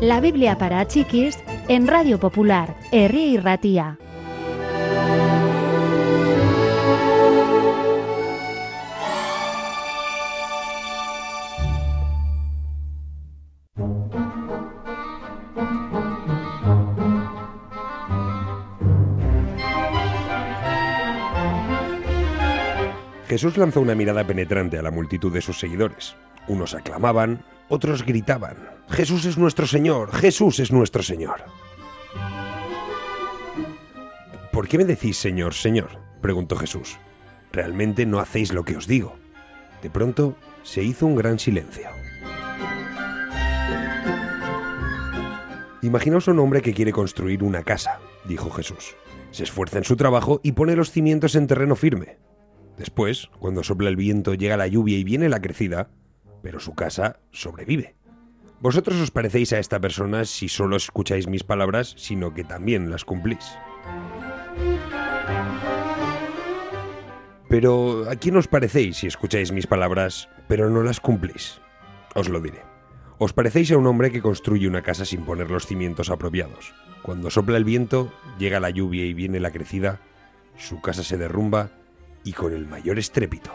La Biblia para chiquis en Radio Popular, Herri y Ratía. Jesús lanzó una mirada penetrante a la multitud de sus seguidores. Unos aclamaban, otros gritaban, Jesús es nuestro Señor, Jesús es nuestro Señor. ¿Por qué me decís Señor, Señor? preguntó Jesús. Realmente no hacéis lo que os digo. De pronto se hizo un gran silencio. Imaginaos un hombre que quiere construir una casa, dijo Jesús. Se esfuerza en su trabajo y pone los cimientos en terreno firme. Después, cuando sopla el viento, llega la lluvia y viene la crecida, pero su casa sobrevive. Vosotros os parecéis a esta persona si solo escucháis mis palabras, sino que también las cumplís. Pero ¿a quién os parecéis si escucháis mis palabras, pero no las cumplís? Os lo diré. Os parecéis a un hombre que construye una casa sin poner los cimientos apropiados. Cuando sopla el viento, llega la lluvia y viene la crecida, su casa se derrumba y con el mayor estrépito.